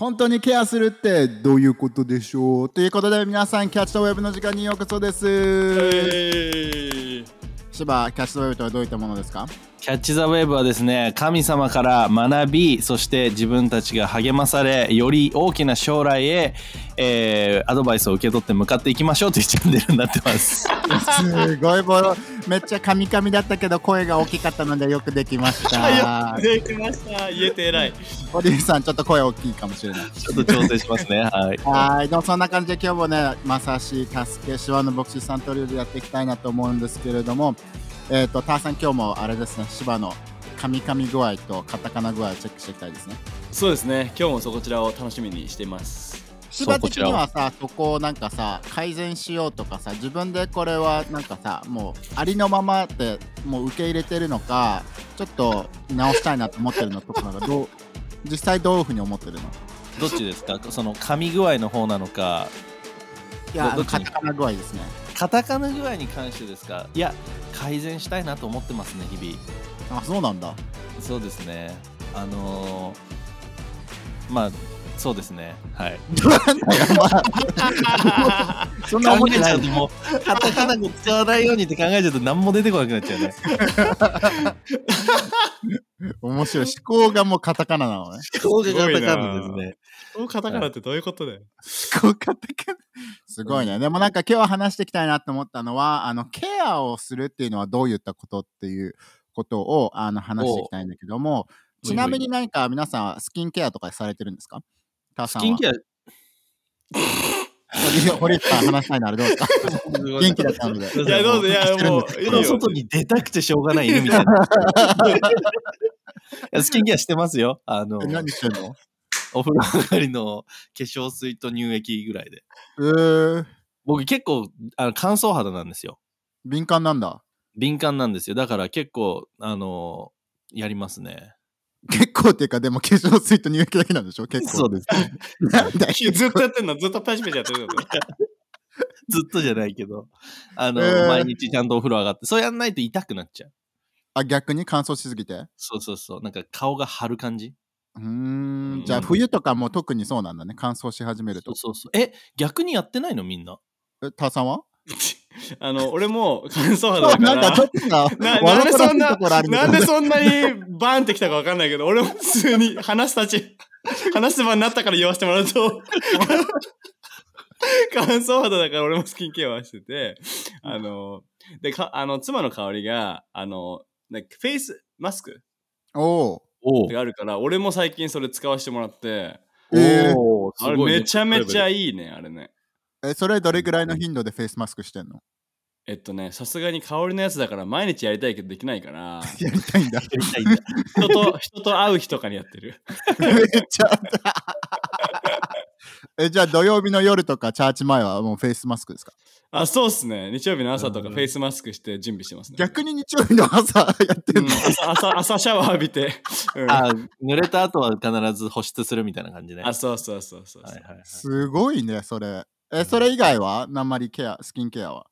本当にケアするってどういうことでしょう？ということで皆さんキャッチとウェブの時間にようこそです、え芝キャッチとウェブとはどういったものですか？キャッチ・ザ・ウェブはですね神様から学びそして自分たちが励まされより大きな将来へ、えーアドバイスを受け取って向かっていきましょうというチャンネルになってます。すごいボロめっちゃカミカミだったけど声が大きかったのでよくできましー、たできました。言えて偉い。ボディさんちょっと声大きいかもしれない。ちょっと調整しますね。はい。はい、でもそんな感じで今日もね、まさし、助け、手話の牧師さんとルールやっていきたいなと思うんですけれども、えっ、と、ターさん今日もあれですね、芝のカミカミ具合とカタカナ具合をチェックしていきたいですね。そうですね。今日もそこちらを楽しみにしています。芝的にはさ、そこを。なんかさ、改善しようとかさ、自分でこれはなんかさ、もうありのままでもう受け入れてるのか、ちょっと直したいなと思ってるのとか、なんかどう、実際どういうふうに思ってるの？どっちですか？その噛み具合の方なのかいや、カタカナ具合ですね。カタカナ具合に関してですか？いや改善したいなと思ってますね日々。あ、そうなんだ。そうですね。あのーまあそうですね。はい。なんだよ、まあそんな思ってない。ゃうともうカタカナ語使わないようにって考えちゃうと何も出てこなくなっちゃうね。面白い。思考がもうカタカナなのね。思考がカタカナですね。そうカタカナってどういうことだよ。思考カタカナ。すごいね。でもなんか今日話していきたいなと思ったのは、あの、ケアをするっていうのはどういったことっていうことをあの話していきたいんだけども、おちなみに何か皆さんはスキンケアとかされてるんですか？ターさんは？スキンケア。堀堀内さん話したいならどうですか？元気だったので。いやどうぞ。いやもう外に出たくてしょうがない犬みたいな。スキンケアしてますよ。あのえ何してんの？お風呂上がりの化粧水と乳液ぐらいで。えー、僕結構あの乾燥肌なんですよ。敏感なんだ。敏感なんですよ。だから結構あのやりますね結構っていうか、でも化粧水と乳液だけなんでしょ？結構。そうですね。なんだよ。ずっとやってんの？ずっとパチパチやってるの？ずっとじゃないけど。あの、えー。毎日ちゃんとお風呂上がってそうやんないと痛くなっちゃう。あ、逆に乾燥しすぎて？うそうそうそう。なんか顔が張る感じ。ーん。ん。じゃあ冬とかも特にそうなんだね。乾燥し始めると。そう。そうそう。え逆にやってないの？みんな。え、ターさんは？あの俺も乾燥肌だから。なんかちょっとさ、なんでそんなな。んでそんなにバーンってきたかわかんないけど俺も普通に話すたち話す場になったから言わせてもらうと。乾燥肌だから俺もスキンケアはしててあのでかあの妻の香りがあのなんかフェイスマスクおお。おがあるから俺も最近それ使わせてもらって。えー。おあれめちゃめちゃ。いいねあれねえ、それどれぐらいの頻度でフェイスマスクしてんの？えっとねさすがに香りのやつだから毎日やりたいけどできないから。やりたいんだ。やりたいんだ。人と人と会う日とかにやってる。めっちゃ。え、じゃあ土曜日の夜とかチャーチ前はもうフェイスマスクですか？あそうっすね。日曜日の朝とうん。かフェイスマスクして準備してますね。逆に日曜日の朝やってうんんの、朝朝朝シャワー浴びて、うん。あ濡れた後は必ず保湿するみたいな感じね。あそうそうそうそうそう、はいはいはい。すごいね、それ。え、それ以外は？あんまりケア、スキンケアは。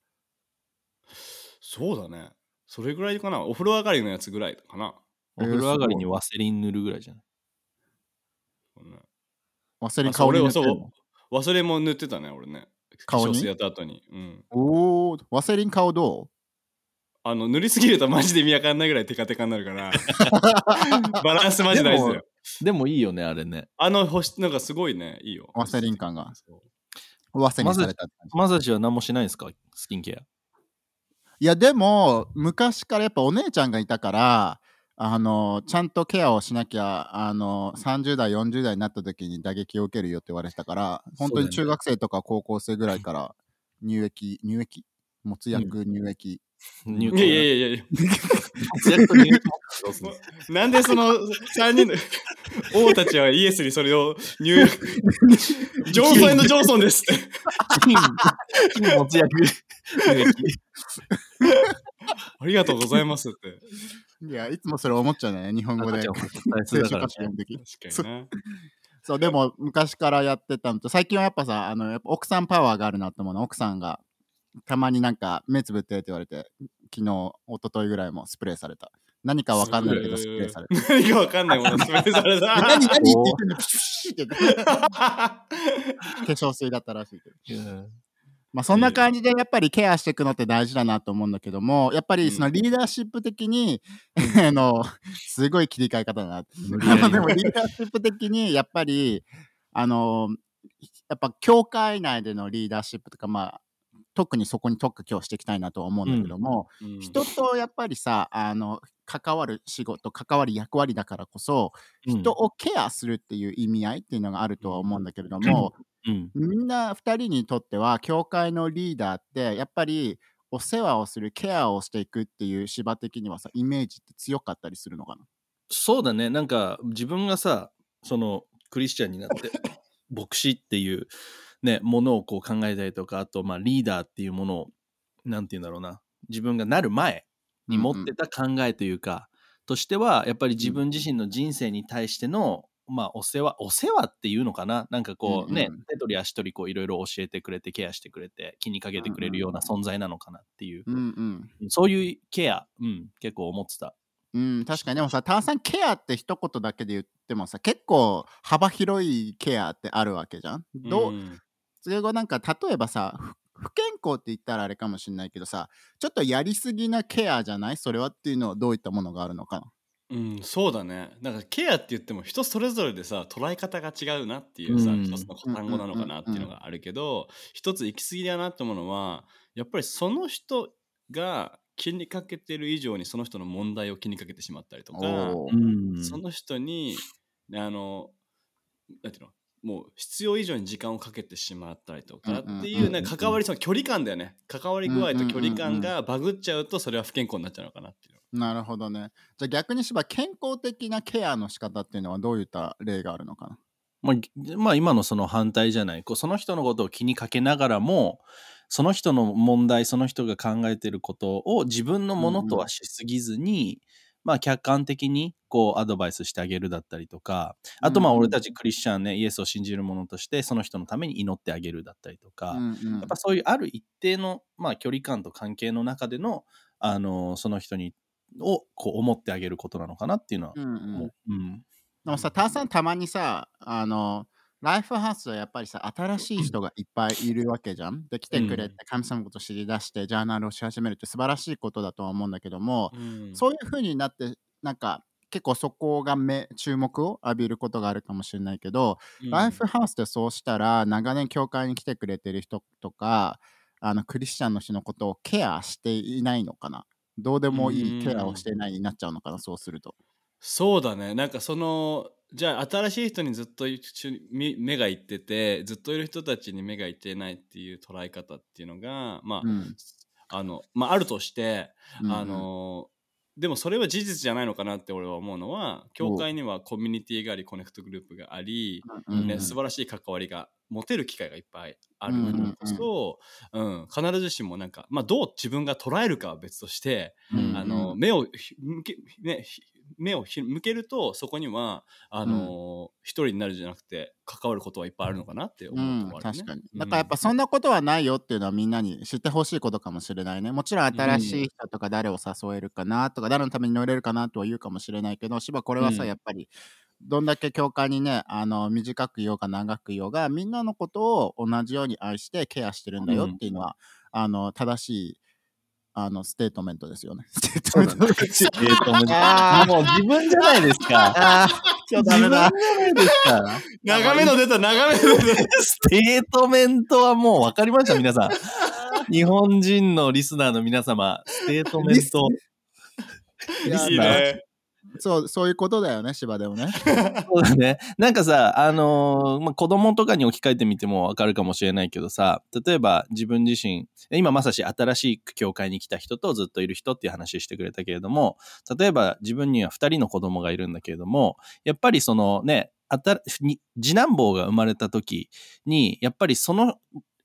そうだね。それぐらいかな。お風呂上がりのやつぐらいかな、お風呂上がりにワセリン塗るぐらいじゃない？うんワセリン香り塗ってん俺のそう忘れも塗ってたね俺ね。顔に？化粧水やった後に、うん、おお、ワセリン顔どあの塗りすぎるとマジで意味わかんないぐらいテカテカになるから。バランスマジ大事だよ。でもいいよねあれね。あの保湿なんかすごいねいいよ。ワセリン感がそうワセリンされたって感じ。まさしは何もしないんですか？スキンケア。いや、でも、昔からやっぱお姉ちゃんがいたから、あの、ちゃんとケアをしなきゃ、あの、30代、40代になった時に打撃を受けるよって言われてたから、本当に中学生とか高校生ぐらいから 乳液、乳液？もつ薬、乳液。入いやいやいやいや なんでその3人の王たちはイエスにそれを入力 ジョンソンジョンソンですって。金金もつ薬乳液ありがとうございますって。いや、いつもそれ思っちゃうね、日本語で。そう、でも昔からやってたのと、最近はやっぱさ、あの、やっぱ奥さんパワーがあるなって思うの。奥さんがたまになんか目つぶってって言われて、昨日、一昨日ぐらいもスプレーされた。何かわかんないけどスプレーされる。何かわかんないものスプレーされた。何何って言ってんの？プシュって化粧水だったらしいけど。うんまあそんな感じでやっぱりケアしていくのって大事だなと思うんだけども、やっぱりそのリーダーシップ的に、あの、すごい切り替え方だなでもリーダーシップ的にやっぱり、あの、やっぱ教会内でのリーダーシップとか、まあ、特にそこに特許をしていきたいなとは思うんだけども、うん。人とやっぱりさ、あの、関わる仕事、関わる役割だからこそ、人をケアするっていう意味合いっていうのがあるとは思うんだけれども、うん。みんな2人にとっては教会のリーダーってやっぱりお世話をするケアをしていくっていう芝的にはさイメージって強かったりするのかな？そうだね。なんか自分がさそのクリスチャンになって 牧師っていうねものをこう考えたりとかあとまあリーダーっていうものをなんて言うんだろうな自分がなる前に持ってた考えというか、としてはやっぱり自分自身の人生に対しての、まあお世話お世話っていうのかな？なんかこうね、うんうん。手取り足取りこういろいろ教えてくれてケアしてくれて気にかけてくれるような存在なのかなっていう、うんうん。そういうケア、うん、結構思ってた。うん確かに。でもさターさんケアって一言だけで言ってもさ結構幅広いケアってあるわけじゃん。どう、んそれがなんか例えばさふ不健康って言ったらあれかもしれないけどさちょっとやりすぎなケアじゃない？それはっていうのはどういったものがあるのかな？うん、そうだね。なんかケアって言っても人それぞれでさ捉え方が違うなっていうさ、うん。一つの単語なのかなっていうのがあるけど、一つ行き過ぎだなって思うのはやっぱりその人が気にかけてる以上にその人の問題を気にかけてしまったりとか、うんその人にあのなんていうの？もう必要以上に時間をかけてしまったりとかうんうんっていうねうんうん。関わりその距離感だよね。関わり具合と距離感がバグっちゃうとそれは不健康になっちゃうのかなっていう。なるほどね。じゃあ逆にしば健康的なケアの仕方っていうのはどういった例があるのかな？まあ、ぎまあ今のその反対じゃない。こうその人のことを気にかけながらもその人の問題その人が考えてることを自分のものとはしすぎずに、まあ客観的にこうアドバイスしてあげるだったりとかあとまあうんうん俺たちクリスチャンねイエスを信じる者としてその人のために祈ってあげるだったりとか、うんうん。やっぱそういうある一定の、まあ、距離感と関係の中での、あのその人にをこう思ってあげることなのかなっていうのはうんうん。思う。うん。でもさ、ターさんたまにさ、あの、ライフハウスはやっぱりさ、新しい人がいっぱいいるわけじゃん。で、来てくれて、神様のことを知り出して、ジャーナルをし始めるって素晴らしいことだとは思うんだけども、うん。そういう風になって、なんか、結構そこが目注目を浴びることがあるかもしれないけど、うん。ライフハウスでそうしたら、長年教会に来てくれてる人とか、あのクリスチャンの人のことをケアしていないのかな。どうでもいいケアをしていないになっちゃうのかなそうすると。そうだね。なんかそのじゃあ新しい人にずっと目がいっててずっといる人たちに目がいってないっていう捉え方っていうのがまあ、うん。あのまああるとして、うんあのでもそれは事実じゃないのかなって俺は思うのは教会にはコミュニティがありコネクトグループがあり、うんねうん。素晴らしい関わりが持てる機会がいっぱいあるからこそ、うん必ずしもなんか、まあ、どう自分が捉えるかは別として、うん。あの目をひ向け、ね、ひ目をひ向けるとそこにはあの、一人になるじゃなくて関わることはいっぱいあるのかなって思うところあるね。確かに。うんだからやっぱそんなことはないよっていうのはみんなに知ってほしいことかもしれないね。もちろん新しい人とか誰を誘えるかなとか誰のために乗れるかなとは言うかもしれないけど、しばこれはさ、うんやっぱりどんだけ教会にね、あの短くいようが長くいようがみんなのことを同じように愛してケアしてるんだよっていうのは、あの正しいあのステートメントですよね。ステートメントえーともうあーもう自分じゃないですか。ああ、今日ダメだ。自分じゃないですか。長めの出た長めの出たステートメントはもう分かりました、皆さん。日本人のリスナーの皆様、ステートメント。いやいいね。そう、そういうことだよね、芝でもね。そうだね。なんかさ、あのーまあ、子供とかに置き換えてみてもわかるかもしれないけどさ、例えば自分自身、今まさし新しく教会に来た人とずっといる人っていう話してくれたけれども、例えば自分には二人の子供がいるんだけれども、やっぱりそのね、あたに次男坊が生まれた時に、やっぱりその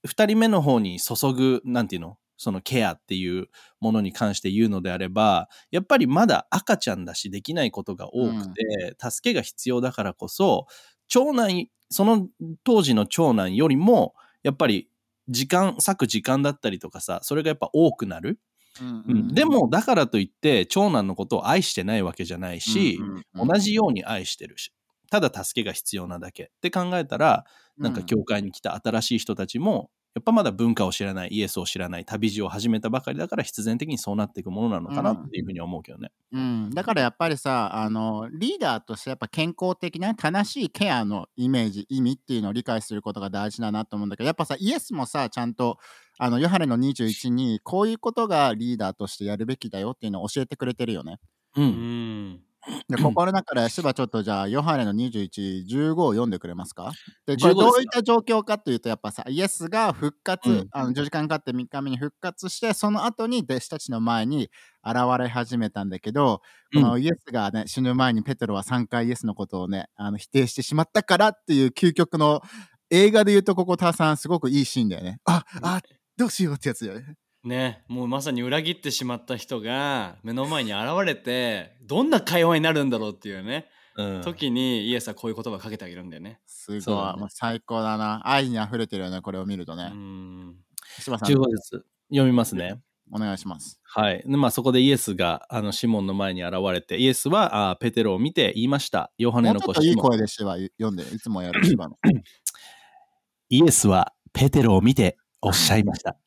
二人目の方に注ぐ、なんていうの？そのケアっていうものに関して言うのであれば、やっぱりまだ赤ちゃんだしできないことが多くて、助けが必要だからこそ、長男、その当時の長男よりも、やっぱり時間、割く時間だったりとかさ、それがやっぱ多くなる。うんうん。で、もだからといって長男のことを愛してないわけじゃないし、同じように愛してるし、ただ助けが必要なだけ。って考えたら、なんか教会に来た新しい人たちも、やっぱまだ文化を知らない、イエスを知らない、旅路を始めたばかりだから必然的にそうなっていくものなのかなっていうふうには思うけどね。うん、だからやっぱりさあのリーダーとしてやっぱ健康的な正しいケアのイメージ意味っていうのを理解することが大事だなと思うんだけどやっぱさイエスもさちゃんとあのヨハネの21にこういうことがリーダーとしてやるべきだよっていうのを教えてくれてるよね。う。うんん。でここの中で、しばちょっとじゃあ、ヨハネの21、15を読んでくれますか？で、これ15どういった状況かというと、やっぱさ、イエスが復活、うん。あの10時間かかって3日目に復活して、その後に弟子たちの前に現れ始めたんだけど、このイエスがね、死ぬ前にペテロは3回イエスのことをね、あの否定してしまったからっていう究極の映画で言うと、ここ、ターさん、すごくいいシーンだよね。あ、あ、どうしようってやつだよね。ね、もうまさに裏切ってしまった人が目の前に現れてどんな会話になるんだろうっていうね、うん時にイエスはこういう言葉をかけてあげるんだよね。すごい、そうもう最高だな。愛に溢れてるよね、これを見るとうね。ん。柴さん、15節読みますね。お願いします。はい。でまあ、そこでイエスがあのシモンの前に現れて、イエスはあペテロを見て言いました。ヨハネもうちょっといいの子シモン。声で芝読んで、いつもやる芝の。イエスはペテロを見ておっしゃいました。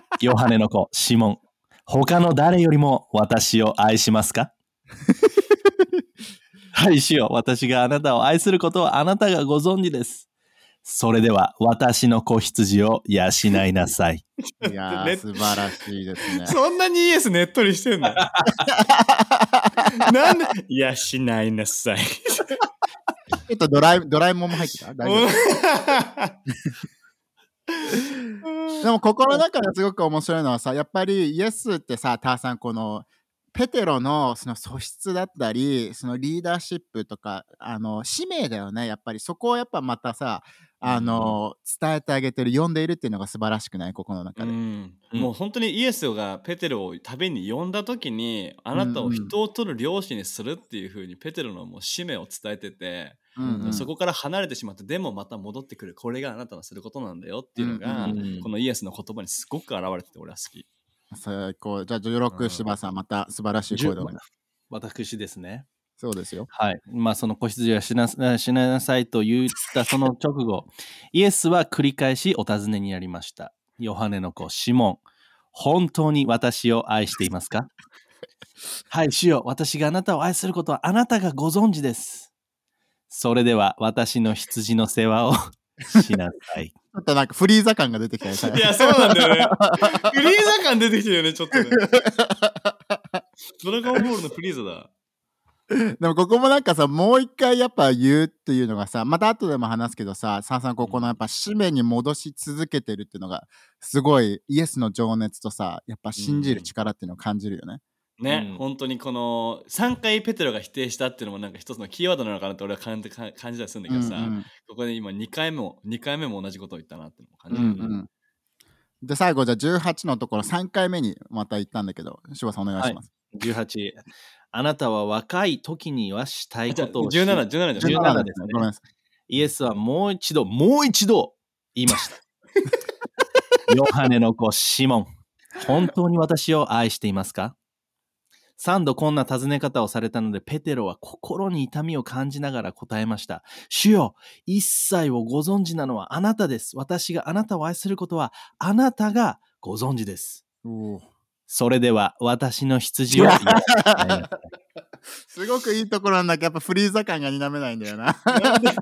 ヨハネの子シモン。他の誰よりも私を愛しますか？はい、主よ。私があなたを愛することはあなたがご存知です。それでは私の子羊を養いなさい。いや ねー、素晴らしいですね。そんなにイエスねっとりしてんの？なんで？いやしないなさい。ちょっとドラえドラえもんも入ってた？大丈夫？でも心の中ですごく面白いのはさ、やっぱりイエスってさ、ターさん、このペテロのその素質だったり、そのリーダーシップとか、あの使命だよね、やっぱりそこをやっぱまたさ、あの、伝えてあげてる、呼んでいるっていうのが素晴らしくない、ここの中で。うん、うん。もう本当にイエスがペテロを旅に呼んだ時にあなたを人を取る漁師にするっていうふうにペテロのもう使命を伝えてて、うんうん。そこから離れてしまってでもまた戻ってくる。これがあなたのすることなんだよっていうのが、うんうん。このイエスの言葉にすごく現れてて俺は好き。最高。じゃあ、16芝さん、また素晴らしい声で私ですね。そうですよ。はい。まあ、その子羊はしなしなさいと言ったその直後、イエスは繰り返しお尋ねになりました。ヨハネの子、シモン、本当に私を愛していますか？はい、主よ、私があなたを愛することはあなたがご存知です。それでは私の羊の世話をしなさい。ちょっとなんかフリーザ感が出てきたね。いやそうなんだよね。フリーザ感出てきてるよねちょっとね。ドラゴンボールのフリーザだ。でもここもなんかさ、もう一回やっぱ言うっていうのがさ、また後でも話すけどさ、さんさんここのやっぱ使命に戻し続けてるっていうのが、すごいイエスの情熱とさ、やっぱ信じる力っていうのを感じるよね。ね、うん。本当にこの3回ペテロが否定したっていうのもなんか一つのキーワードなのかなって俺は感じ感じたりするんだけどさ、うんここで今2回目も2回目も同じことを言ったなっていうのも感うんじる、うんうん。で、最後じゃあ18のところ3回目にまた言ったんだけど、柴さんお願いします。18、あなたは若い時にはしたいことをし17、17じゃん。17 17ですね。ごめんなさい。イエスはもう一度、もう一度言いました。ヨハネの子シモン、本当に私を愛していますか？三度こんな尋ね方をされたので、ペテロは心に痛みを感じながら答えました。主よ、一切をご存知なのはあなたです。私があなたを愛することはあなたがご存知です。それでは私の羊を すごくいいところなんだけど、やっぱフリーザ感が否めないんだよな。なんで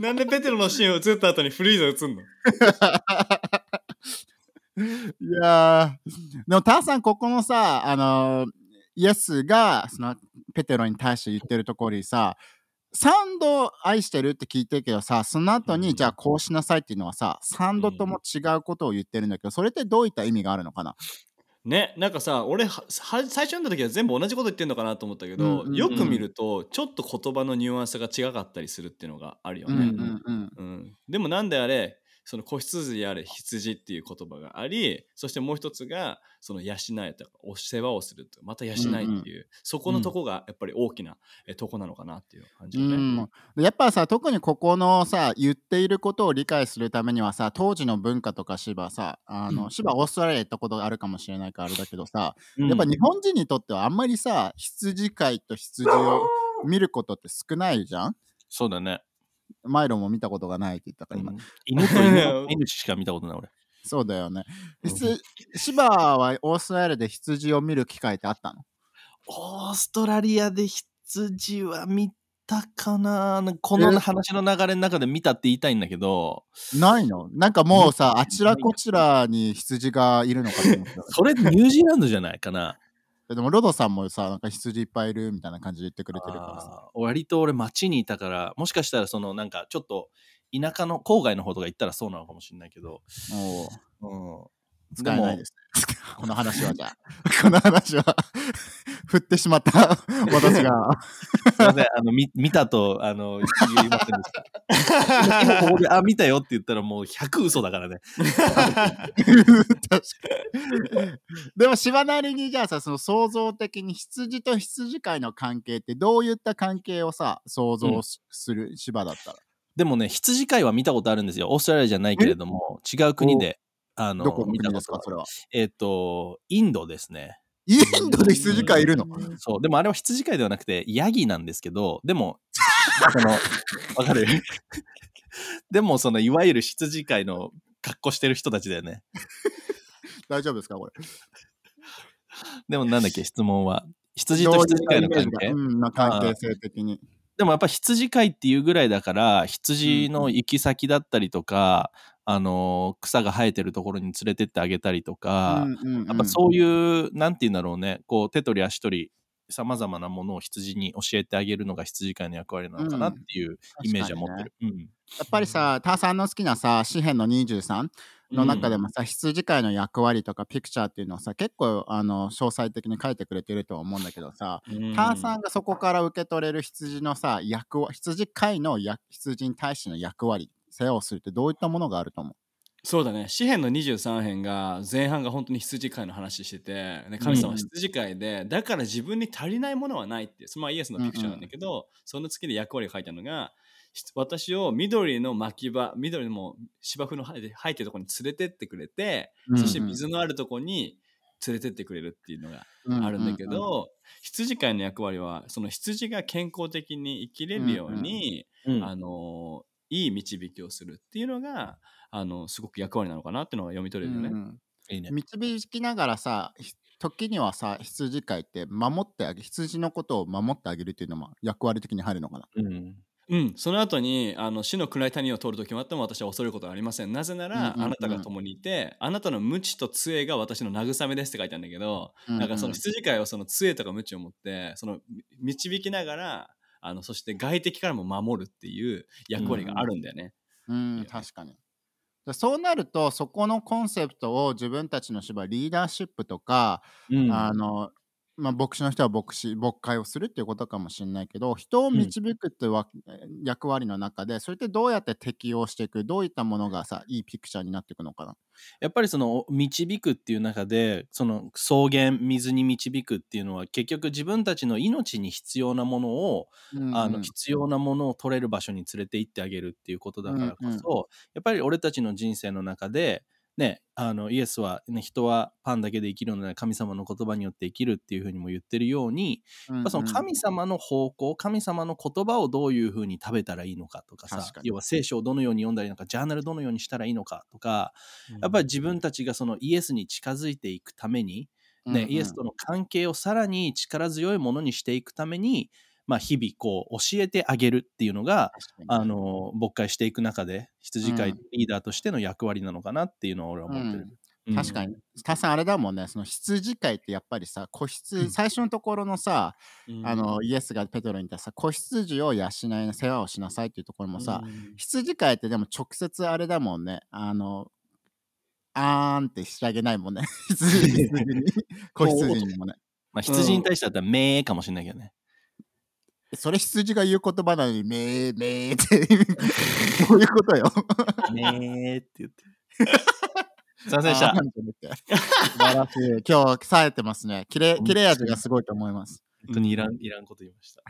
なんでペテロのシーンを映った後にフリーザ映んの？いやーでもターさんここのさあのーイエスがそのペテロに対して言ってるところにさ3度愛してるって聞いてるけどさその後に、うん。じゃあこうしなさいっていうのはさ3度とも違うことを言ってるんだけどそれってどういった意味があるのかな？ねなんかさ俺はは最初読んだ時は全部同じこと言ってんのかなと思ったけど、よく見るとちょっと言葉のニュアンスが違かったりするっていうのがあるよね、うんうんうん。うん。でもなんであれその子羊である羊っていう言葉がありそしてもう一つがその養えとかお世話をするとまた養いっていう、うんうん。そこのとこがやっぱり大きなえとこなのかなっていう感じね。ん、やっぱさ特にここのさ言っていることを理解するためにはさ当時の文化とか芝さあの、うん。芝オーストラリア行ったことがあるかもしれないからあれだけどさ、うん。やっぱ日本人にとってはあんまりさ羊飼いと羊を見ることって少ないじゃん？そうだね。マイロも見たことがないって言ったから今、犬と犬の 犬しか見たことない俺。そうだよね。うん。羊芝はオーストラリアで羊を見る機会ってあったの？オーストラリアで羊は見たかな。このえ？話の流れの中で見たって言いたいんだけど、ないの？なんかもうさあちらこちらに羊がいるのかと思ってた。それニュージーランドじゃないかな。でもロドさんもさなんか羊いっぱいいるみたいな感じで言ってくれてるからさ。割と俺街にいたから、もしかしたらそのなんかちょっと田舎の郊外の方とか行ったらそうなのかもしれないけど、うん、使えないです。この話はじゃあ、この話は 振ってしまった私が。すいません、あの、み見たと、あの、言いませんでした。今ここで、あ、見たよって言ったらもう100嘘だからね。でも、芝なりにじゃあさ、その創造的に羊と羊飼いの関係ってどういった関係をさ、想像すする芝だったら？でもね、羊飼いは見たことあるんですよ。オーストラリアじゃないけれども、違う国で、あの、どこの見た国ですことかそれは。えっ、と、インドですね。インドで羊飼いいるの？そう。でもあれは羊飼いではなくて、ヤギなんですけど、でも、その、わかる？でも、その、いわゆる羊飼いの格好してる人たちだよね。大丈夫ですかこれ？でも、なんだっけ、質問は。羊と羊飼いの関係？うん、な関係性的に。でもやっぱ羊飼いっていうぐらいだから羊の行き先だったりとか、あの草が生えてるところに連れてってあげたりとか、うんうんうんやっぱそういうなんて言うんだろうねこう手取り足取りさまざまなものを羊に教えてあげるのが羊飼いの役割なのかなっていうイメージは持ってる。うん。やっぱりさ、ターさんの好きなさ、詩篇の23の中でもさ、羊飼いの役割とかピクチャーっていうのをさ、結構あの詳細的に書いてくれてるとは思うんだけどさ、うん。ターさんがそこから受け取れる羊のさ、役割羊飼いの役羊に対しての役割、世話をするってどういったものがあると思う？そうだね。詩篇の23編が前半が本当に羊飼いの話してて、ね、神様は羊飼いで、だから自分に足りないものはないっていうまあイエスのピクチャーなんだけど、その月で役割が書いてあるのがひ私を緑の巻き場緑の芝生の生えてるところに連れてってくれて、そして水のあるところに連れてってくれるっていうのがあるんだけど、羊飼いの役割はその羊が健康的に生きれるように、うんあのいい導きをするっていうのがあのすごく役割なのかなっていうのが読み取れるよね。うんうんいいね。導きながらさ、ひ時にはさ、羊飼いって守ってあげ、羊のことを守ってあげるっていうのも役割的に入るのかな？うんうん、その後にあの死の暗い谷を通る時もあっても私は恐れることはありません。なぜなら、うんうんうんあなたが共にいて、あなたの無知と杖が私の慰めですって書いてあるんだけど、なんかその羊飼いはその杖とか無知を持って、そのみ導きながら、あのそして外敵からも守るっていう役割があるんだよね。うん、確かに。でそうなると、そこのコンセプトを自分たちの芝居、リーダーシップとか、うんあの、まあ、牧師の人は牧師、牧会をするっていうことかもしれないけど、人を導くっていうわ、役割の中で、それってどうやって適用していく、どういったものがさ、いいピクチャーになっていくのかな？やっぱりその導くっていう中でその草原水に導くっていうのは結局自分たちの命に必要なものを、あの必要なものを取れる場所に連れて行ってあげるっていうことだからこそ、うんうん。やっぱり俺たちの人生の中でね、あのイエスは、ね、人はパンだけで生きるので神様の言葉によって生きるっていうふうにも言ってるように、やっぱその神様の方向神様の言葉をどういうふうに食べたらいいのかとかさ要は聖書をどのように読んだらいいのかジャーナルどのようにしたらいいのかとかやっぱり自分たちがそのイエスに近づいていくために、ねイエスとの関係をさらに力強いものにしていくために、まあ、日々こう教えてあげるっていうのがあの牧会していく中で羊飼いうんリーダーとしての役割なのかなっていうのは俺は思ってる。うん。確かに。たさんあれだもんね、その羊飼いってやっぱりさ、子羊、うん。最初のところのさ、うん。あの、イエスがペトロに言ったさ、子羊を養いな、世話をしなさいっていうところもさ、うん。羊飼いってでも直接あれだもんね、あの、あーんってしてあげないもんね。羊 羊に、子羊にもね。まあ、羊に対してだったら「めー」かもしれないけどね。それ羊が言う言葉なのに、めーめーって、どういうことよ。ねーって言って。すいませんでした素晴らしい。今日、冴えてますね。切れ、切れ味がすごいと思います。本当にいらん、いらんこと言いました。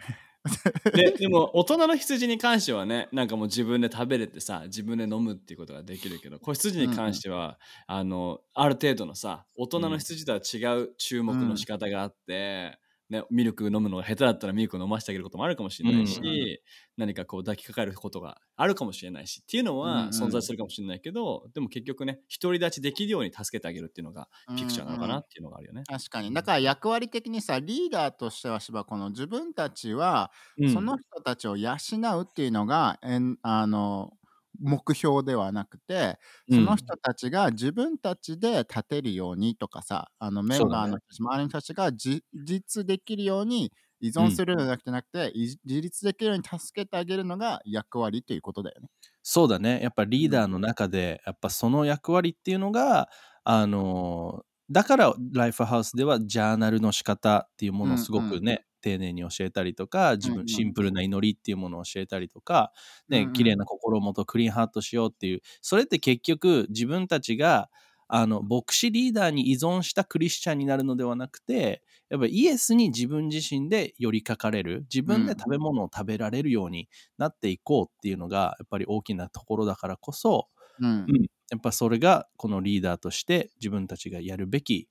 ででも大人の羊に関してはねなんかもう自分で食べれてさ自分で飲むっていうことができるけど子羊に関しては、あのある程度のさ大人の羊とは違う注目の仕方があって、ね、ミルク飲むのが下手だったらミルクを飲ませてあげることもあるかもしれないし、うんうん何かこう抱きかかえることがあるかもしれないしっていうのうんはうん存在するかもしれないけど、でも結局ね独り立ちできるように助けてあげるっていうのがピクチャーなのかなっていうのがあるよね。確かに。だから役割的にさ、リーダーとしては、芝この自分たちは、その人たちを養うっていうのが、えんあの、目標ではなくて、その人たちが自分たちで立てるようにとかさ、あのメンバーの人たち、周りの人たちが自立できるように依存するのじゃなくてなくて、い自立できるように助けてあげるのが役割ということだよね。そうだね。やっぱリーダーの中で、やっぱその役割っていうのが、あのーだからライフハウスではジャーナルの仕方っていうものをすごくね、丁寧に教えたりとか、自分シンプルな祈りっていうものを教えたりとか、ねうんうん、綺麗な心をもとクリーンハートしようっていう、それって結局自分たちがあの牧師リーダーに依存したクリスチャンになるのではなくてやっぱイエスに自分自身で寄りかかれる自分で食べ物を食べられるようになっていこうっていうのがやっぱり大きなところだからこそ、うん。うん、やっぱそれがこのリーダーとして自分たちがやるべき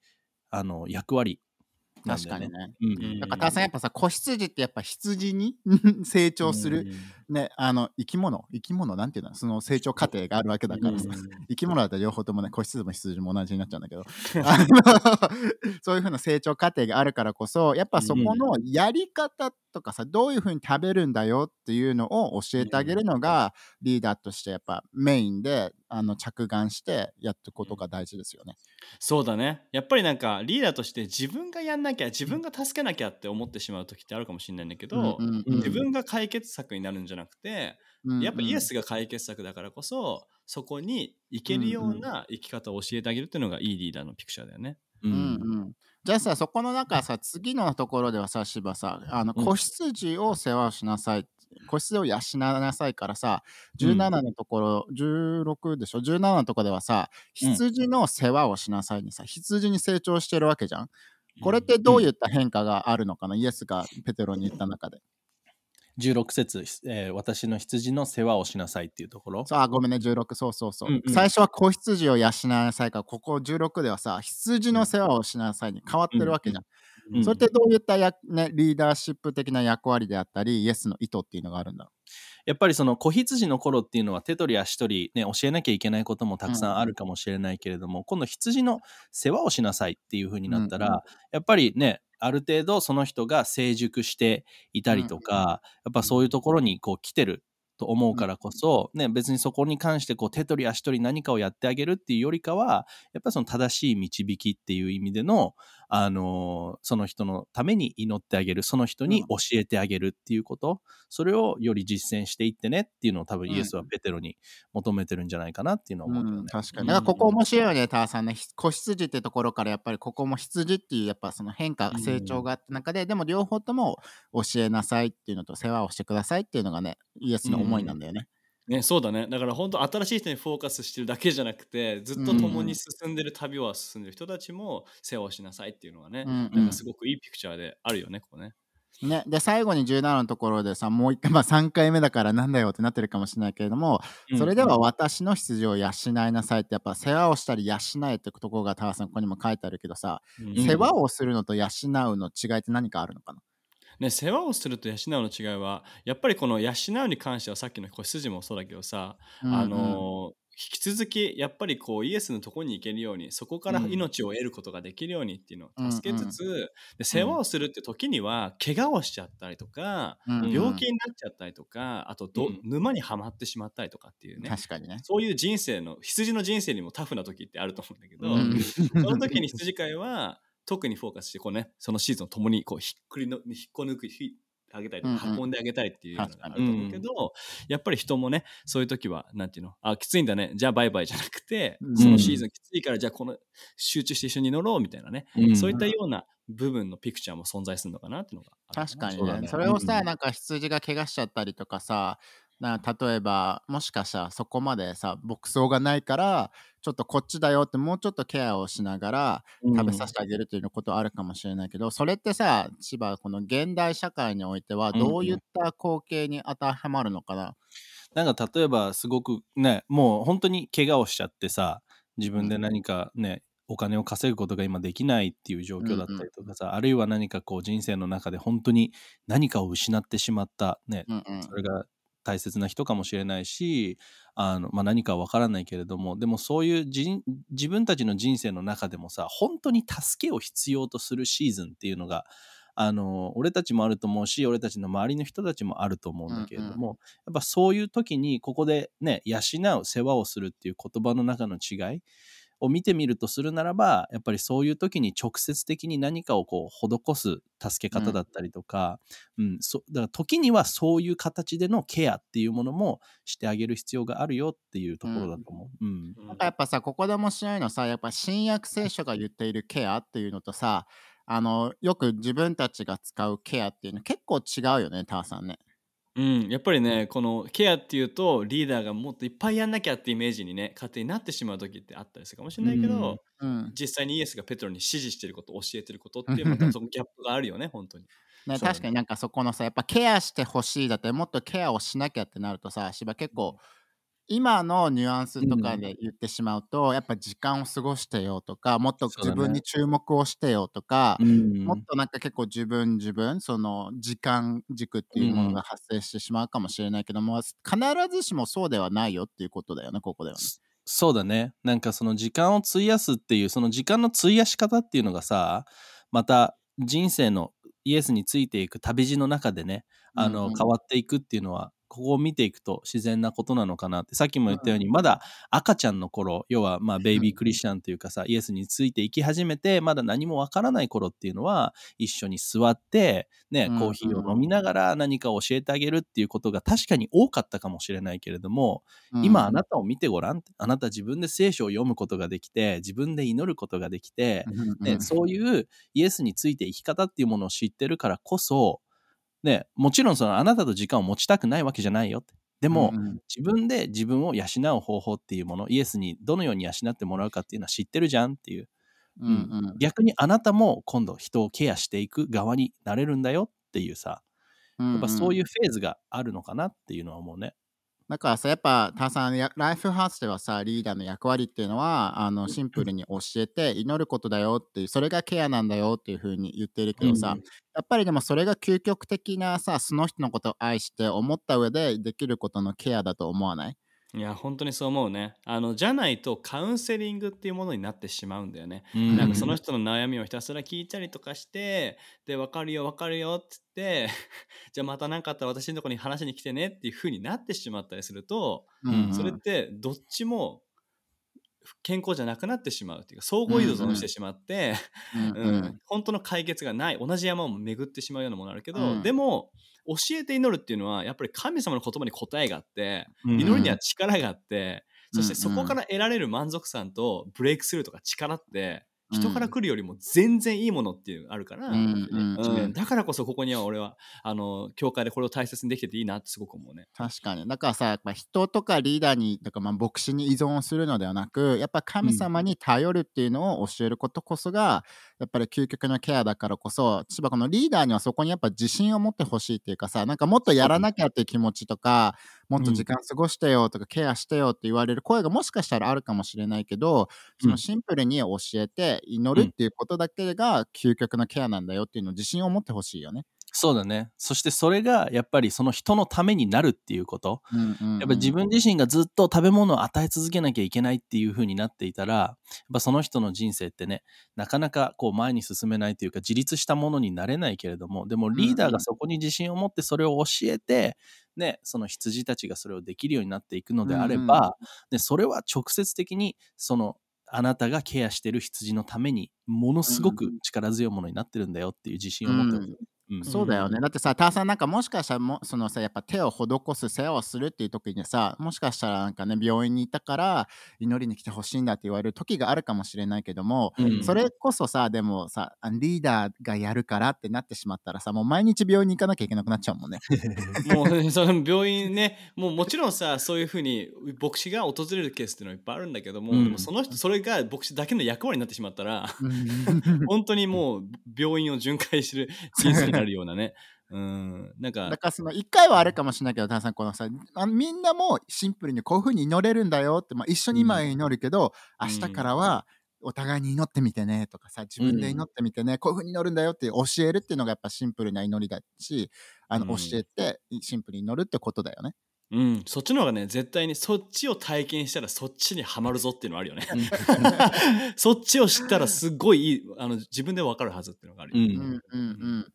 あの役割なんだよね。確かにね。うんだから、ターさんやっぱさ、子羊ってやっぱ羊に 成長する、ね、あの、生き物、生き物なんていうのその成長過程があるわけだからさ。生き物だったら両方ともね、子羊も羊も同じになっちゃうんだけど、そういうふうな成長過程があるからこそ、やっぱそこのやり方とかさ、どういうふうに食べるんだよっていうのを教えてあげるのが、リーダーとしてやっぱメインであの着眼してやっていくことが大事ですよね。そうだね。やっぱりなんかリーダーとして自分がやんなきゃ自分が助けなきゃって思ってしまう時ってあるかもしれないんだけど、うんうんうん。自分が解決策になるんじゃなくて、うんやっぱイエスが解決策だからこそそこに行けるような生き方を教えてあげるっていうのがいいリーダーのピクチャーだよね。ううんん。うんじゃあさそこの中さ次のところではさ芝さあのうん。子羊を世話をしなさい、子羊を養いなさいからさうん。17のところ、16でしょ？17のところではさうん。羊の世話をしなさいにさ羊に成長してるわけじゃん？これってどういった変化があるのかな、イエスがペテロに言った中で16節、えー私の羊の世話をしなさいっていうところ。さあごめんね16そうそうそう、うんうん。最初は子羊を養いなさいからここ16ではさ羊の世話をしなさいに変わってるわけじゃん。うん。それってどういったや、ね、リーダーシップ的な役割であったり、イエスの意図っていうのがあるんだろやっぱりその子羊の頃っていうのは手取り足取り、ね、教えなきゃいけないこともたくさんあるかもしれないけれども、今度羊の世話をしなさいっていう風になったら、うんうん。やっぱりねある程度その人が成熟していたりとか、やっぱそういうところにこう来てると思うからこそ、ね、別にそこに関してこう手取り足取り何かをやってあげるっていうよりかはやっぱりその正しい導きっていう意味での、あのーその人のために祈ってあげるその人に教えてあげるっていうこと、それをより実践していってねっていうのを多分イエスはペテロに求めてるんじゃないかなっていうのう。は思うね。うん、確かに。だからここ面白いよね、ターさんね。ひ子羊ってところからやっぱりここも羊っていうやっぱその変化、うん成長があった中で、でも両方とも教えなさいっていうのと世話をしてくださいっていうのがね、イエスの思いなんだよね。ね、そうだね。だから本当新しい人にフォーカスしてるだけじゃなくて、ずっと共に進んでる旅を進んでる人たちも世話をしなさいっていうのがね、うんうん。なんかすごくいいピクチャーであるよね、ここね。ね、で最後に17のところでさもう一回、まあ、3回目だからなんだよってなってるかもしれないけれども、それでは私の羊を養いなさいってやっぱ世話をしたり養えってところがタワさんここにも書いてあるけどさ、うん。世話をするのと養うの違いって何かあるのかな？ね、世話をすると養うの違いはやっぱりこの養うに関してはさっきの子羊もそうだけどさ、あのー引き続きやっぱりこうイエスのとこに行けるようにそこからうん。命を得ることができるようにっていうのうんを助けつつ、で世話をするって時には怪我をしちゃったりとか、うんうん。病気になっちゃったりとかあとど、うん。沼にはまってしまったりとかっていうね確かにね。そういう人生の羊の人生にもタフな時ってあると思うんだけど、うん。その時に羊飼いは特にフォーカスしてこう、ね、そのシーズンを共にこうひっくりの引っこ抜くひああげたり運んであげたりっていうのがあると思うけど、やっぱり人もねそういう時はなんていうのあきついんだねじゃあバイバイじゃなくて、うん。そのシーズンきついからじゃあこの集中して一緒に乗ろうみたいなね、うん。そういったような部分のピクチャーも存在するのかなっていうのが確かにね。ね。それをさ、うん。なんか羊が怪我しちゃったりとかさな例えばもしかしたらそこまでさ牧草がないからちょっとこっちだよってもうちょっとケアをしながら食べさせてあげるということはあるかもしれないけど、それってさ千葉この現代社会においてはどういった光景に当てはまるのかな、なんか例えばすごくねもう本当に怪我をしちゃってさ自分で何かね、お金を稼ぐことが今できないっていう状況だったりとかさ、あるいは何かこう人生の中で本当に何かを失ってしまったね、うんうん。それが大切な人かもしれないしあの、まあ、何かは分からないけれどもでもそういう人自分たちの人生の中でもさ本当に助けを必要とするシーズンっていうのがあの俺たちもあると思うし俺たちの周りの人たちもあると思うんだけれども、やっぱそういう時にここでね養う世話をするっていう言葉の中の違いを見てみるとするならばやっぱりそういう時に直接的に何かをこう施す助け方だったりとか、うんそだから時にはそういう形でのケアっていうものもしてあげる必要があるよっていうところだと思う。うんうんなんかやっぱさここで面白いのさやっぱ新約聖書が言っているケアっていうのとさあのよく自分たちが使うケアっていうの結構違うよねターさんね。うん、やっぱりねこのケアっていうとリーダーがもっといっぱいやんなきゃってイメージにね勝手になってしまう時ってあったりするかもしれないけど、うん。実際にイエスがペトロに指示してること教えてることっていう またそのギャップがあるよね本当に。ね、確かになんかそこのさやっぱケアしてほしいだってもっとケアをしなきゃってなるとさ芝結構今のニュアンスとかで言ってしまうと、やっぱ時間を過ごしてよとかもっと自分に注目をしてよとか、うんもっとなんか結構自分自分その時間軸っていうものが発生してしまうかもしれないけども、必ずしもそうではないよっていうことだよねここではね。そうだね。なんかその時間を費やすっていうその時間の費やし方っていうのがさまた人生のイエスについていく旅路の中でねあの、うんうん。変わっていくっていうのはここを見ていくと自然なことなのかなってさっきも言ったように、まだ赤ちゃんの頃要はまあベイビークリスチャンというかさ、イエスについていき始めてまだ何もわからない頃っていうのは一緒に座ってねうんコーヒーを飲みながら何かを教えてあげるっていうことが確かに多かったかもしれないけれども、今あなたを見てごらんあなた自分で聖書を読むことができて自分で祈ることができて、ねそういうイエスについて生き方っていうものを知ってるからこそ、ね、もちろんそのあなたと時間を持ちたくないわけじゃないよって。でも、うんうん。自分で自分を養う方法っていうものイエスにどのように養ってもらうかっていうのは知ってるじゃんっていう、うんうん。逆にあなたも今度人をケアしていく側になれるんだよっていうさ。うん。やっぱそういうフェーズがあるのかなっていうのは思うね。だからさやっぱターさんやライフハウスではさリーダーの役割っていうのはあのシンプルに教えて祈ることだよっていうそれがケアなんだよっていうふうに言ってるけどさ、うん。やっぱりでもそれが究極的なさその人のことを愛して思った上でできることのケアだと思わない？いや本当にそう思うね。あのじゃないとカウンセリングっていうものになってしまうんだよね、うん。なんかその人の悩みをひたすら聞いたりとかしてで分かるよ分かるよっつって じゃあまた何かあったら私のところに話しに来てねっていう風になってしまったりすると、うんそれってどっちも健康じゃなくなってしまうっていうか相互依存してしまって、うん。うん本当の解決がない。同じ山を巡ってしまうようなものあるけど、うん。でも教えて祈るっていうのはやっぱり神様の言葉に答えがあって、うん祈りには力があって、そしてそこから得られる満足感とブレイクスルーとか力ってうん。人から来るよりも全然いいものっていうのがあるから、うんうんうん。だからこそここには俺はあの教会でこれを大切にできてていいなってすごく思うね。確かに。だからさやっぱ人とかリーダーにとかまあ牧師に依存するのではなくやっぱ神様に頼るっていうのを教えることこそが、やっぱり究極のケアだからこそ千葉このリーダーにはそこにやっぱ自信を持ってほしいっていうかさなんかもっとやらなきゃっていう気持ちとかもっと時間過ごしてよとか、ケアしてよって言われる声がもしかしたらあるかもしれないけどそのシンプルに教えて祈るっていうことだけが究極のケアなんだよっていうのを自信を持ってほしいよね。そうだね。そしてそれがやっぱりその人のためになるっていうこと、うんうんうんやっぱ自分自身がずっと食べ物を与え続けなきゃいけないっていう風になっていたら、やっぱその人の人生ってね、なかなかこう前に進めないというか自立したものになれないけれども、でもリーダーがそこに自信を持ってそれを教えて、ね、その羊たちがそれをできるようになっていくのであれば、でそれは直接的にそのあなたがケアしてる羊のためにものすごく力強いものになってるんだよっていう自信を持ってほしい、うん。そうだよね。だってさ、ターさんなんかもしかしたらもそのさ、やっぱ手を施す世話をするっていう時にさ、もしかしたらなんかね、病院に行ったから祈りに来てほしいんだって言われる時があるかもしれないけども、うん。それこそさ、でもさ、あリーダーがやるからってなってしまったらさ、もう毎日病院に行かなきゃいけなくなっちゃうもんね。もうその病院ね、もうもちろんさ、そういうふうに牧師が訪れるケースっていうのはいっぱいあるんだけども、うん。でもその人、それが牧師だけの役割になってしまったら、うん。本当にもう病院を巡回する人生になるようなね。うん、なんかだ、からその1回はあるかもしれないけど、ターさん、このさ、あみんなもシンプルにこういうふうに祈れるんだよって、まあ、一緒に今は祈るけど、うん明日からはお互いに祈ってみてねとかさ、自分で祈ってみてね、こういうふうに祈るんだよって教えるっていうのがやっぱシンプルな祈りだし、あのうん教えてシンプルに祈るってことだよね。うん、そっちの方がね、絶対にそっちを体験したらそっちにはまるぞっていうのはあるよね。そっちを知ったらすっごいいい、あの自分でわかるはずっていうのがあるよ。うんうんうんうん。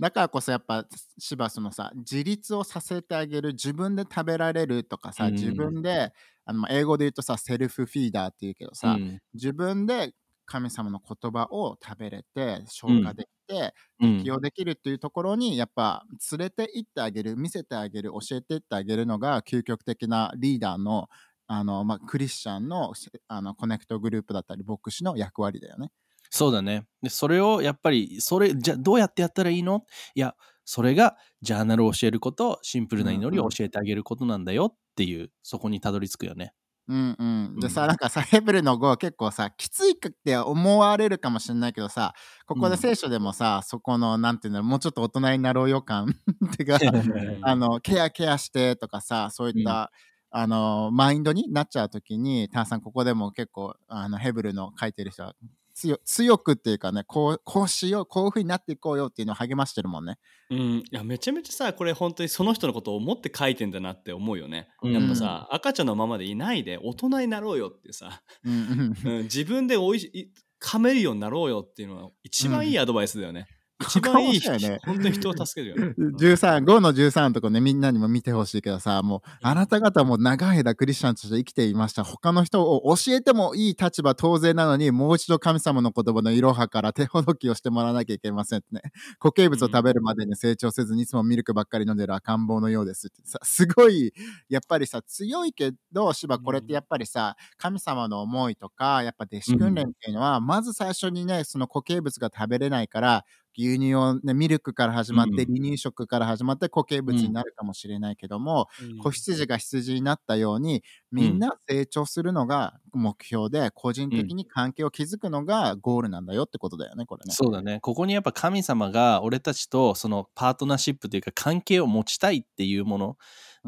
だからこそやっぱ芝そのさ自立をさせてあげる自分で食べられるとかさ、うん自分であのまあ英語で言うとさ self feeder って言うけどさ、うん。自分で神様の言葉を食べれて消化できて、うん。起用できるっていうところにやっぱ連れて行ってあげる見せてあげる教えていってあげるのが究極的なリーダーのあの、まあ、クリスチャンのあのコネクトグループだったり牧師の役割だよね。そうだね。で、それをやっぱり、それ、じゃあどうやってやったらいいの？いや、それがジャーナルを教えること、シンプルな祈りを教えてあげることなんだよっていう、そこにたどり着くよね。うんうん、でさ、うん。なんかさヘブルの語結構さきついって思われるかもしれないけどさここうん。で聖書でもさ、そこのなんていうのもうちょっと大人になろうよ感 ってか あのケアケアしてとかさそういった、あのマインドになっちゃう時にタンさんここでも結構あのヘブルの書いてる人は強強くっていうかねこうこうしようこういう風になっていこうよっていうのを励ましてるもんね。うん、いやめちゃめちゃさこれ本当にその人のことを思って書いてんだなって思うよね。うんやっぱさ、赤ちゃんのままでいないで大人になろうよってさ、うんうんうん、自分でおいしい噛めるようになろうよっていうのは一番いいアドバイスだよね。うん一番いい、そうだよね本当に人を助けるよね。13 5の13のとこねみんなにも見てほしいけどさもうあなた方も長い間クリスチャンとして生きていました。他の人を教えてもいい立場当然なのにもう一度神様の言葉のいろはから手ほどきをしてもらわなきゃいけませんってね。固形物を食べるまでに成長せずにいつもミルクばっかり飲んでる赤ん坊のようですってさ。すごいやっぱりさ強いけど芝これってやっぱりさ神様の思いとかやっぱ弟子訓練っていうのは、まず最初にねその固形物が食べれないから牛乳を、ね、ミルクから始まって、うん離乳食から始まって固形物になるかもしれないけども、子羊が羊になったようにみんな成長するのが目標で、個人的に関係を築くのがゴールなんだよってことだよねこれね。そうだね。ここにやっぱ神様が俺たちとそのパートナーシップというか関係を持ちたいっていうもの、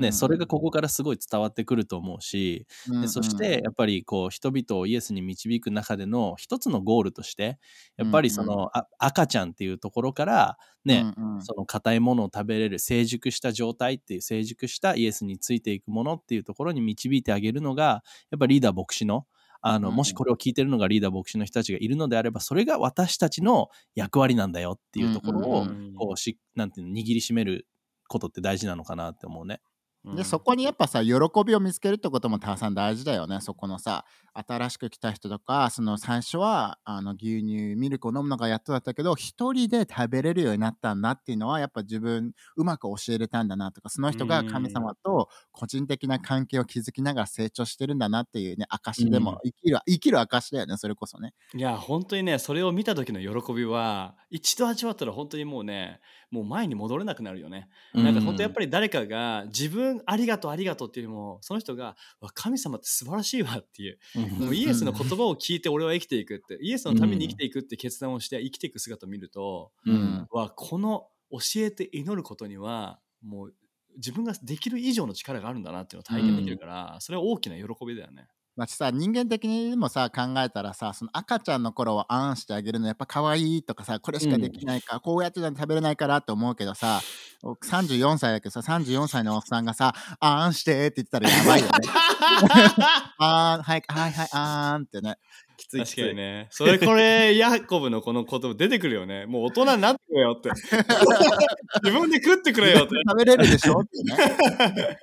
ね、うん。それがここからすごい伝わってくると思うし、うんうんでそしてやっぱりこう人々をイエスに導く中での一つのゴールとしてやっぱりその、あ赤ちゃんっていうところからね、うんうん。その硬いものを食べれる成熟した状態っていう成熟したイエスについていくものっていうところに導いてあげるのがやっぱリーダー牧師のあのうんもしこれを聞いてるのがリーダー牧師の人たちがいるのであればそれが私たちの役割なんだよっていうところをうんうんうん。こうしなんていうの握りしめることって大事なのかなって思うね。でそこにやっぱさ喜びを見つけるってこともたくさん大事だよね。そこのさ新しく来た人とかその最初はあの牛乳ミルクを飲むのがやっとだったけど一人で食べれるようになったんだっていうのはやっぱ自分うまく教えれたんだなとかその人が神様と個人的な関係を築きながら成長してるんだなっていうね証でも生きる、生きる証だよねそれこそね。いや本当にねそれを見た時の喜びは一度味わったら本当にもうねもう前に戻れなくなるよね。なんか本当やっぱり誰かが自分ありがとうありがとうっていうよりもその人がわ神様って素晴らしいわっていう。うん。もうイエスの言葉を聞いて俺は生きていくって イエスのために生きていくって決断をして生きていく姿を見ると、うん。わこの教えて祈ることにはもう自分ができる以上の力があるんだなっていうのを体験できるから、それは大きな喜びだよね。まあ、さ人間的にもさ考えたらさその赤ちゃんの頃をあんしてあげるのやっぱ可愛いとかさこれしかできないか、こうやってじゃ食べれないからって思うけどさ僕34歳だけどさ34歳のおっさんがさあんしてって言ってたらやばいよね あーんはいはいはいあーんってねきついきつい確かにね。それこれ、ヤコブのこの言葉出てくるよね。もう大人になってくれよって。自分で食ってくれよって。食べれるでしょってね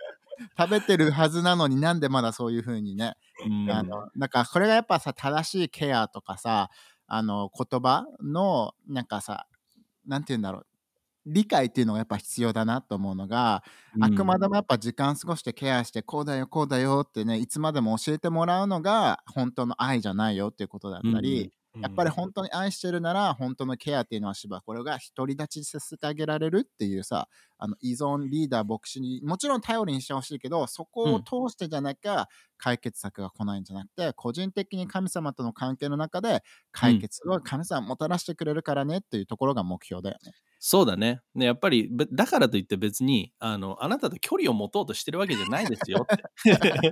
食べてるはずなのになんでまだそういう風にね。うん。あのなんかこれがやっぱさ正しいケアとかさあの言葉のなんかさなんて言うんだろう。理解っていうのがやっぱ必要だなと思うのが、あくまでもやっぱ時間過ごしてケアしてこうだよこうだよってねいつまでも教えてもらうのが本当の愛じゃないよっていうことだったり、やっぱり本当に愛してるなら本当のケアっていうのは芝これが独り立ちさせてあげられるっていうさあの依存リーダー牧師にもちろん頼りにしてほしいけどそこを通してじゃなきゃ解決策が来ないんじゃなくて、個人的に神様との関係の中で解決を神様もたらしてくれるからねっていうところが目標だよね。そうだね。ねやっぱり、べだからといって別にあの、あなたと距離を持とうとしてるわけじゃないですよって。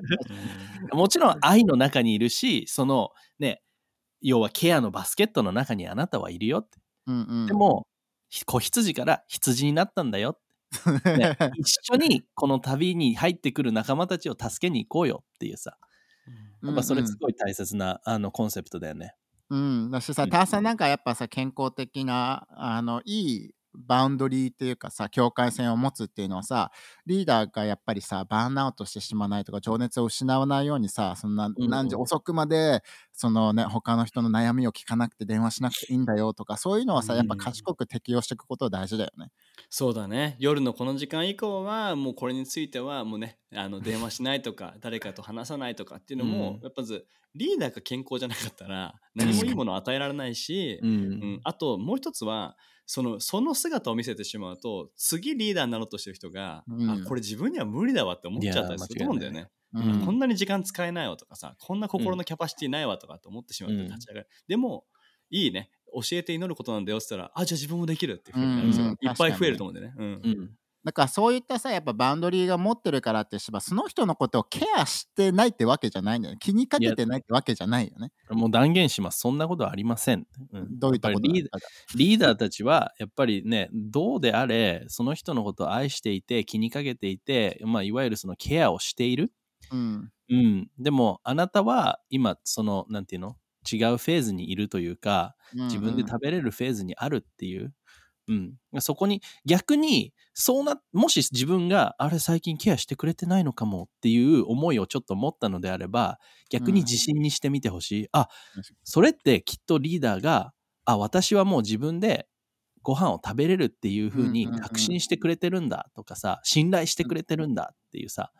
もちろん愛の中にいるし、そのね、要はケアのバスケットの中にあなたはいるよって。うんうん、でも、ひ子羊から羊になったんだよって。ね、一緒にこの旅に入ってくる仲間たちを助けに行こうよっていうさ。やっぱそれすごい大切な、あのコンセプトだよね。うん、だしさ、うんターさんなんかやっぱさ、健康的な、あの、いいバウンドリーっていうかさ、境界線を持つっていうのはさ、リーダーがやっぱりさ、バーンアウトしてしまわないとか、情熱を失わないようにさ、そんな、ん何時遅くまで、そのね、他の人の悩みを聞かなくて電話しなくていいんだよとか、そういうのはさ、やっぱ賢く適用していくこと大事だよね。そうだね。夜のこの時間以降はもうこれについてはもうねあの電話しないとか 誰かと話さないとかっていうのも、うん。やっぱずリーダーが健康じゃなかったら何もいいものを与えられないし、ううんん。あともう一つはそのその姿を見せてしまうと次リーダーになろうとしてる人が、うん。あこれ自分には無理だわって思っちゃったりすると思うんだよね。ううんん。こんなに時間使えないわとかさこんな心のキャパシティないわとかって思ってしまってうん。立ち上がる、でもいいね。教えて祈ることなんだよって言ったらあじゃあ自分もできるっていうふうになる人がうんいっぱい増えると思うんだよね。うん。うん。だからそういったさ、やっぱバウンドリーが持ってるからってしば、その人のことをケアしてないってわけじゃないんだよね。気にかけてないってわけじゃないよね。もう断言します。そんなことはありません。うんどういったことリーダーリーダーたちはやっぱりねどうであれその人のことを愛していて気にかけていて、まあ、いわゆるそのケアをしている、うん。うん、でもあなたは今そのなんていうの？違うフェーズにいるというか自分で食べれるフェーズにあるっていう、うんそこに逆にそうなもし自分があれ最近ケアしてくれてないのかもっていう思いをちょっと持ったのであれば逆に自信にしてみてほしい、あそれってきっとリーダーがあ私はもう自分でご飯を食べれるっていう風にうんうんうん。確信してくれてるんだとかさ信頼してくれてるんだっていうさ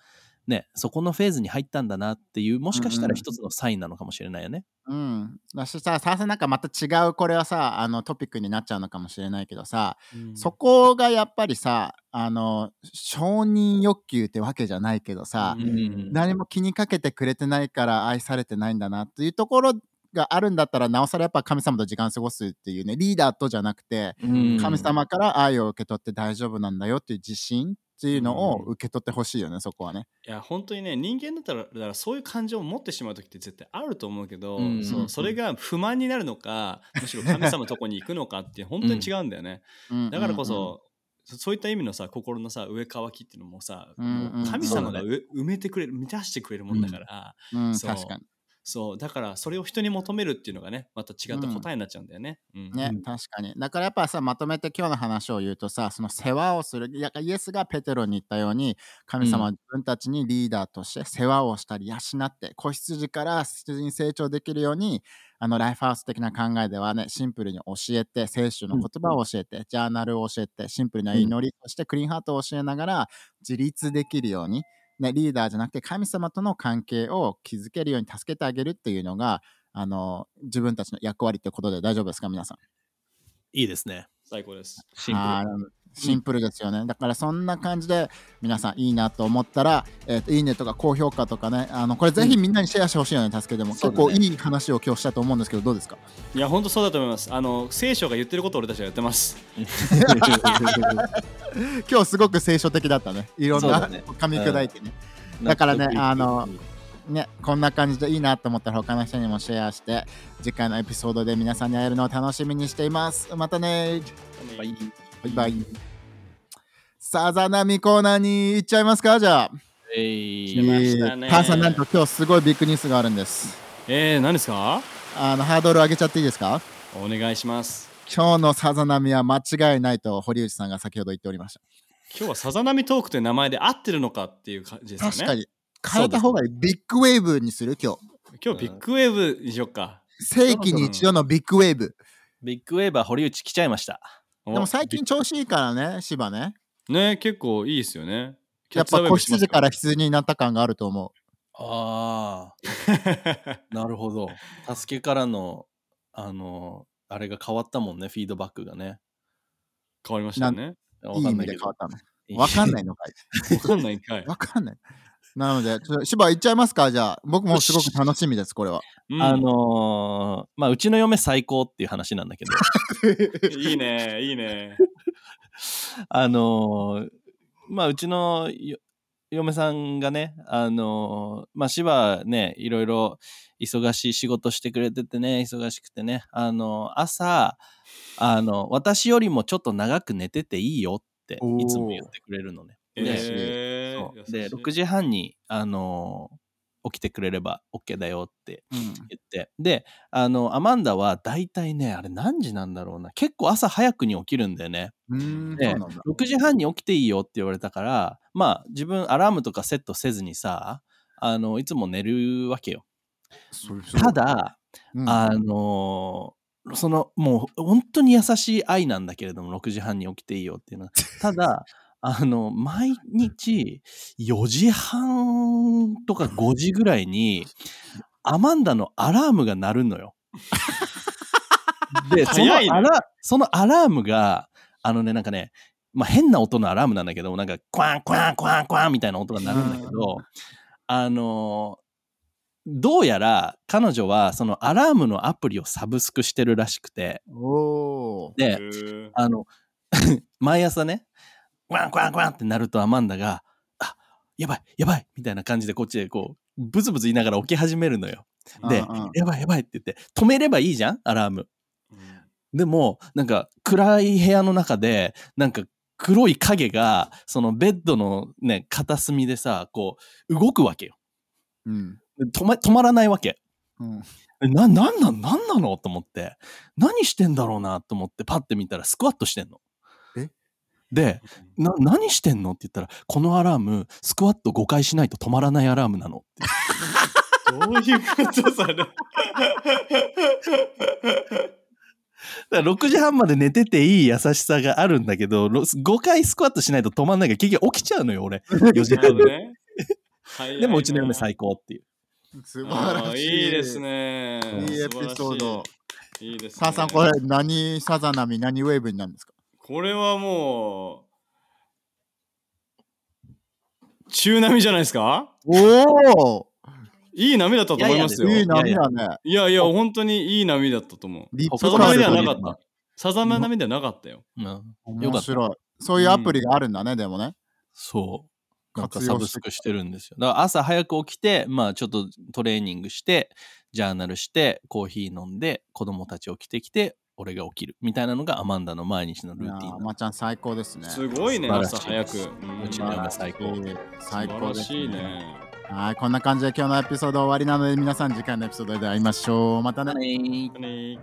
ねそこのフェーズに入ったんだなっていうもしかしたら一つのサインなのかもしれないよね。うん。だしさ、ささなんかまた違う、これはさ、あのトピックになっちゃうのかもしれないけどさ、そこがやっぱりさ、あの、承認欲求ってわけじゃないけどさ、うん何も気にかけてくれてないから愛されてないんだなっていうところがあるんだったら、なおさらやっぱ神様と時間過ごすっていうね、リーダーとじゃなくて、うん神様から愛を受け取って大丈夫なんだよっていう自信っていうのを受け取ってほしいよね、そこはね。いや本当にね人間だったらだからそういう感情を持ってしまう時って絶対あると思うけど、うんそうそれが不満になるのか むしろ神様のとこに行くのかって本当に違うんだよね、うんだからこそ、そそういった意味のさ心のさ上乾きっていうのもさ、うんうんもう神様がそうう埋めてくれる満たしてくれるもんだから、うん、うんそう。確かに。そうだからそれを人に求めるっていうのがねまた違った答えになっちゃうんだよね。うん。ね、うん。確かに。だからやっぱさ、まとめて今日の話を言うとさ、その世話をする、いやイエスがペテロに言ったように、神様は自分たちにリーダーとして世話をしたり、養って、子羊から羊に成長できるように、あのライフハウス的な考えではね、シンプルに教えて、聖書の言葉を教えて、ジャーナルを教えて、シンプルな祈り、そしてクリーンハートを教えながら、自立できるように、ね、リーダーじゃなくて神様との関係を築けるように助けてあげるっていうのが、あの自分たちの役割ってことで大丈夫ですか、皆さん。いいですね。最高です。シンプル。はいシンプルですよね。だからそんな感じで皆さんいいなと思ったら、えーといいねとか高評価とかね、あのこれぜひみんなにシェアしてほしいよね、助けても。結構いい話を今日したと思うんですけど、どうですか？いや本当そうだと思います。あの聖書が言ってることを俺たちはやってます。今日すごく聖書的だったね。いろんな噛み砕いてね。だからねあのね、こんな感じでいいなと思ったら他の人にもシェアして、次回のエピソードで皆さんに会えるのを楽しみにしています。またねバイバイ。さざ波コーナーに行っちゃいますか？じゃあ。え来まいしたねターさんなんと今日すごいビッグニュースがあるんです。えー、何ですか？あのハードル上げちゃっていいですか？お願いします。今日のさざ波は間違いないと堀内さんが先ほど言っておりました。今日はさざ波トークという名前で合ってるのかっていう感じですよね。確かに。変えた方がいい。ビッグウェーブにする？今日。今日ビッグウェーブにしよっか。世紀に一度のビッグウェーブ。ビッグウェーバー堀内来ちゃいました。おでも最近調子いいからね、芝ね。ね、結構いいですよね。やっぱ子羊から羊になった感があると思う。ああ、なるほど。助けからの、あの、あれが変わったもんね、フィードバックがね。変わりましたね。いい意わかんないけど味で変わったの。わかんないのかい。わかんないんかい。わかんない。なので、ちょっと芝行っちゃいますかじゃあ。僕もすごく楽しみです、これは。うん。あのーまあ、うちの嫁最高っていう話なんだけど、いいね、いいね。あのーまあ、うちのよ嫁さんがね、あのーまあ、芝ね、いろいろ忙しい仕事してくれててね、忙しくてね、あのー朝、あの、私よりもちょっと長く寝てていいよっていつも言ってくれるのね。でえーで、優しい。6時半に、あのー起きてくれれば OK だよってうん言って。で、あの、アマンダは大体ね、あれ何時なんだろうな。結構朝早くに起きるんだよね。でそうなんだ。6時半に起きていいよって言われたから、まあ自分アラームとかセットせずにさ、あの、いつも寝るわけよ。た、だ、うんあのーその、もう本当に優しい愛なんだけれども、6時半に起きていいよっていうのは。ただ、あの、毎日4時半とか5時ぐらいに、アマンダのアラームが鳴るのよ。で、そのアラそのアラームが、あのね、なんかね、まあ、変な音のアラームなんだけど、なんか、クワンクワンクワンクワンみたいな音が鳴るんだけど、あのどうやら彼女はそのアラームのアプリをサブスクしてるらしくて。で、あの、毎朝ね、クワンクワンクワンってなるとアマンダが、あ、やばい、やばいみたいな感じでこっちでこう、ブツブツ言いながら起き始めるのよ。で、うんうんやばいやばいって言って、止めればいいじゃん？アラーム。うんでも、なんか暗い部屋の中で、なんか黒い影が、そのベッドのね、片隅でさ、こう、動くわけよ。うん。止ま止まらないわけ。うん。えな、なんなん、なんなの？と思って、何してんだろうな？と思って、パッて見たらスクワットしてんの。えで、な、何してんの？って言ったら、このアラーム、スクワット5回しないと止まらないアラームなのって。どういうことそれ。だから6時半まで寝てていい優しさがあるんだけど、ろ5回スクワットしないと止まんないから結局起きちゃうのよ、俺。4時半で。でもうちの嫁最高っていう。素晴らしい。いいです。ね。いいエピソード。いいですね。母さん、これ何サザナミ、何ウェーブになるんですか？これはもう、中波じゃないですか？おおいい波だったと思いますよ。いいい波だね。やいや、本当にいい波だったと思う。リップサザナミではなかった。サザナミではなかったよ。うん、よかった。面白い。そういうアプリがあるんだね、でもね。そう。なんかサブスクしてるんですよ。だから朝早く起きて、まあちょっとトレーニングして、ジャーナルして、コーヒー飲んで、子供たち起きてきて、俺が起きる。みたいなのがアマンダの毎日のルーティンなの。ーまちゃん最高ですね。すごいね、朝早く。うちの嫁最高。最高です、素晴らしいね。はい、こんな感じで今日のエピソード終わりなので皆さん次回のエピソードで会いましょう。またね。ね本当に